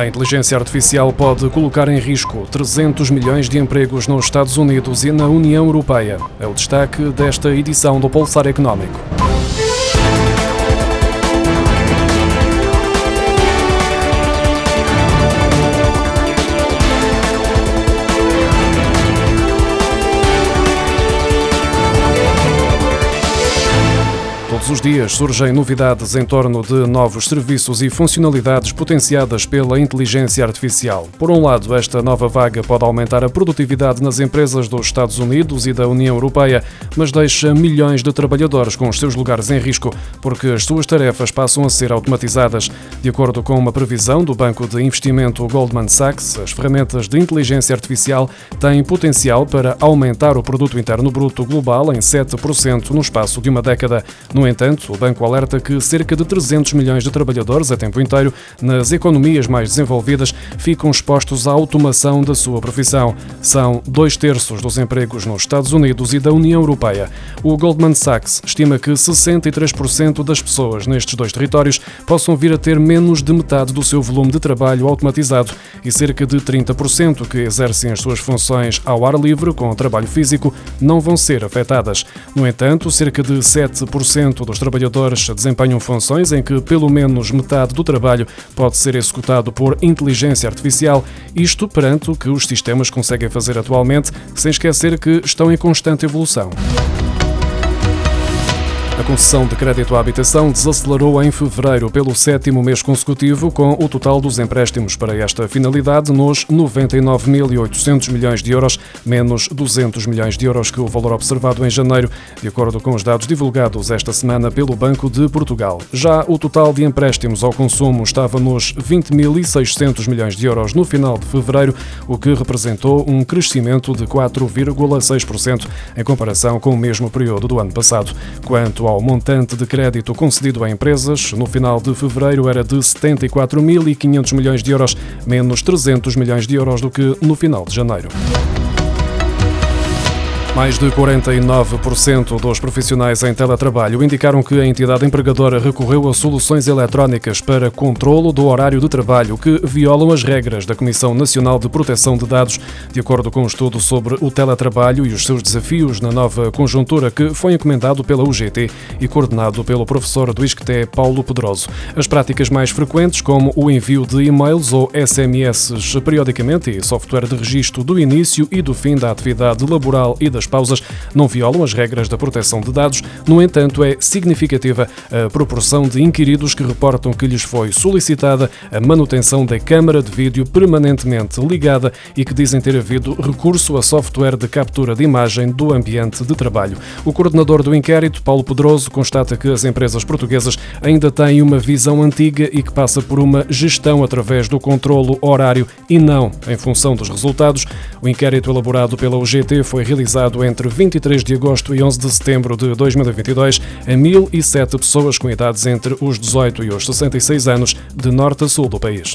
A inteligência artificial pode colocar em risco 300 milhões de empregos nos Estados Unidos e na União Europeia. É o destaque desta edição do Pulsar Económico. Todos os dias surgem novidades em torno de novos serviços e funcionalidades potenciadas pela inteligência artificial. Por um lado, esta nova vaga pode aumentar a produtividade nas empresas dos Estados Unidos e da União Europeia, mas deixa milhões de trabalhadores com os seus lugares em risco, porque as suas tarefas passam a ser automatizadas. De acordo com uma previsão do banco de investimento Goldman Sachs, as ferramentas de inteligência artificial têm potencial para aumentar o produto interno bruto global em 7% no espaço de uma década. No entanto, o banco alerta que cerca de 300 milhões de trabalhadores a tempo inteiro nas economias mais desenvolvidas ficam expostos à automação da sua profissão. São dois terços dos empregos nos Estados Unidos e da União Europeia. O Goldman Sachs estima que 63% das pessoas nestes dois territórios possam vir a ter menos de metade do seu volume de trabalho automatizado e cerca de 30% que exercem as suas funções ao ar livre com trabalho físico não vão ser afetadas. No entanto, cerca de 7% dos trabalhadores desempenham funções em que pelo menos metade do trabalho pode ser executado por inteligência artificial, isto perante o que os sistemas conseguem fazer atualmente, sem esquecer que estão em constante evolução. A concessão de crédito à habitação desacelerou em fevereiro pelo sétimo mês consecutivo, com o total dos empréstimos para esta finalidade nos 99.800 milhões de euros, menos 200 milhões de euros que o valor observado em janeiro, de acordo com os dados divulgados esta semana pelo Banco de Portugal. Já o total de empréstimos ao consumo estava nos 20.600 milhões de euros no final de fevereiro, o que representou um crescimento de 4,6% em comparação com o mesmo período do ano passado. Quanto ao montante de crédito concedido a empresas, no final de fevereiro era de 74.500 milhões de euros, menos 300 milhões de euros do que no final de janeiro. Mais de 49% dos profissionais em teletrabalho indicaram que a entidade empregadora recorreu a soluções eletrónicas para controlo do horário de trabalho que violam as regras da Comissão Nacional de Proteção de Dados, de acordo com um estudo sobre o teletrabalho e os seus desafios na nova conjuntura que foi encomendado pela UGT e coordenado pelo professor do ISCTE Paulo Pedroso. As práticas mais frequentes, como o envio de e-mails ou SMS periodicamente e software de registro do início e do fim da atividade laboral e da das pausas não violam as regras da proteção de dados. No entanto, é significativa a proporção de inquiridos que reportam que lhes foi solicitada a manutenção da câmara de vídeo permanentemente ligada e que dizem ter havido recurso a software de captura de imagem do ambiente de trabalho. O coordenador do inquérito, Paulo Pedroso, constata que as empresas portuguesas ainda têm uma visão antiga e que passa por uma gestão através do controlo horário e não em função dos resultados. O inquérito elaborado pela UGT foi realizado entre 23 de agosto e 11 de setembro de 2022 a 1.007 pessoas com idades entre os 18 e os 66 anos, de norte a sul do país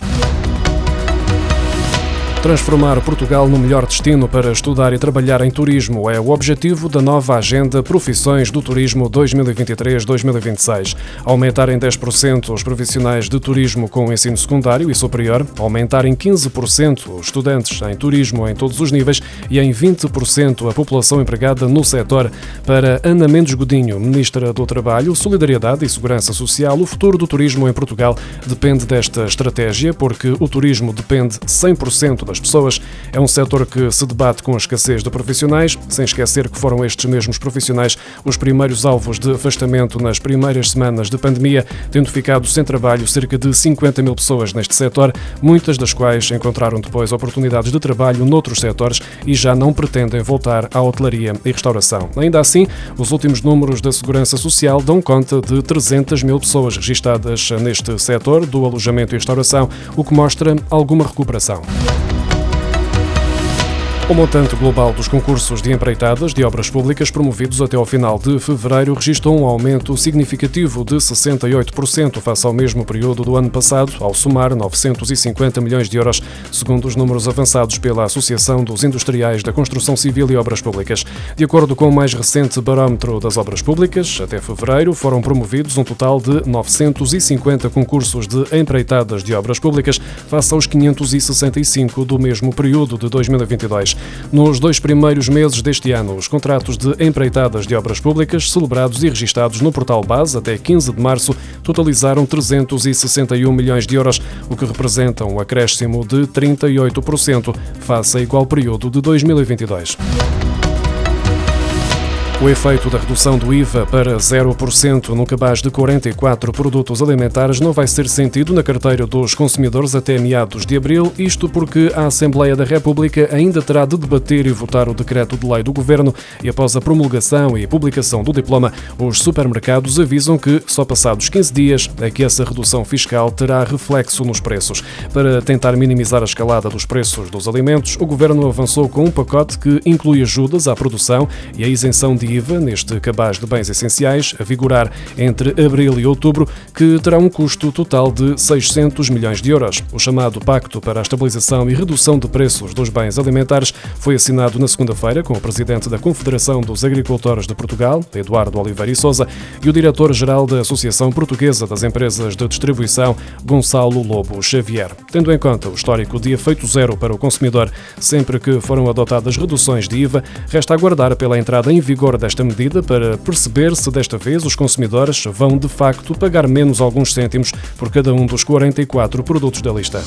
transformar Portugal no melhor destino para estudar e trabalhar em turismo é o objetivo da nova Agenda Profissões do Turismo 2023-2026. Aumentar em 10% os profissionais de turismo com ensino secundário e superior, aumentar em 15% os estudantes em turismo em todos os níveis e em 20% a população empregada no setor. Para Ana Mendes Godinho, Ministra do Trabalho, Solidariedade e Segurança Social, o futuro do turismo em Portugal depende desta estratégia, porque o turismo depende 100% das pessoas. É um setor que se debate com a escassez de profissionais, sem esquecer que foram estes mesmos profissionais os primeiros alvos de afastamento nas primeiras semanas de pandemia, tendo ficado sem trabalho cerca de 50 mil pessoas neste setor, muitas das quais encontraram depois oportunidades de trabalho noutros setores e já não pretendem voltar à hotelaria e restauração. Ainda assim, os últimos números da Segurança Social dão conta de 300 mil pessoas registadas neste setor do alojamento e restauração, o que mostra alguma recuperação. O montante global dos concursos de empreitadas de obras públicas promovidos até ao final de fevereiro registrou um aumento significativo de 68% face ao mesmo período do ano passado, ao somar 950 milhões de euros, segundo os números avançados pela Associação dos Industriais da Construção Civil e Obras Públicas. De acordo com o mais recente barómetro das obras públicas, até fevereiro foram promovidos um total de 950 concursos de empreitadas de obras públicas, face aos 565 do mesmo período de 2022. Nos dois primeiros meses deste ano, os contratos de empreitadas de obras públicas celebrados e registados no portal Base até 15 de março totalizaram 361 milhões de euros, o que representa um acréscimo de 38% face a igual período de 2022. O efeito da redução do IVA para 0% no cabaz de 44 produtos alimentares não vai ser sentido na carteira dos consumidores até meados de abril, isto porque a Assembleia da República ainda terá de debater e votar o decreto de lei do Governo e após a promulgação e publicação do diploma, os supermercados avisam que só passados 15 dias é que essa redução fiscal terá reflexo nos preços. Para tentar minimizar a escalada dos preços dos alimentos, o Governo avançou com um pacote que inclui ajudas à produção e a isenção de IVA neste cabaz de bens essenciais, a vigorar entre abril e outubro, que terá um custo total de 600 milhões de euros. O chamado Pacto para a Estabilização e Redução de Preços dos Bens Alimentares foi assinado na segunda-feira com o presidente da Confederação dos Agricultores de Portugal, Eduardo Oliveira e Souza, e o diretor-geral da Associação Portuguesa das Empresas de Distribuição, Gonçalo Lobo Xavier. Tendo em conta o histórico de efeito zero para o consumidor, sempre que foram adotadas reduções de IVA, resta aguardar pela entrada em vigor desta medida para perceber se desta vez os consumidores vão de facto pagar menos alguns cêntimos por cada um dos 44 produtos da lista.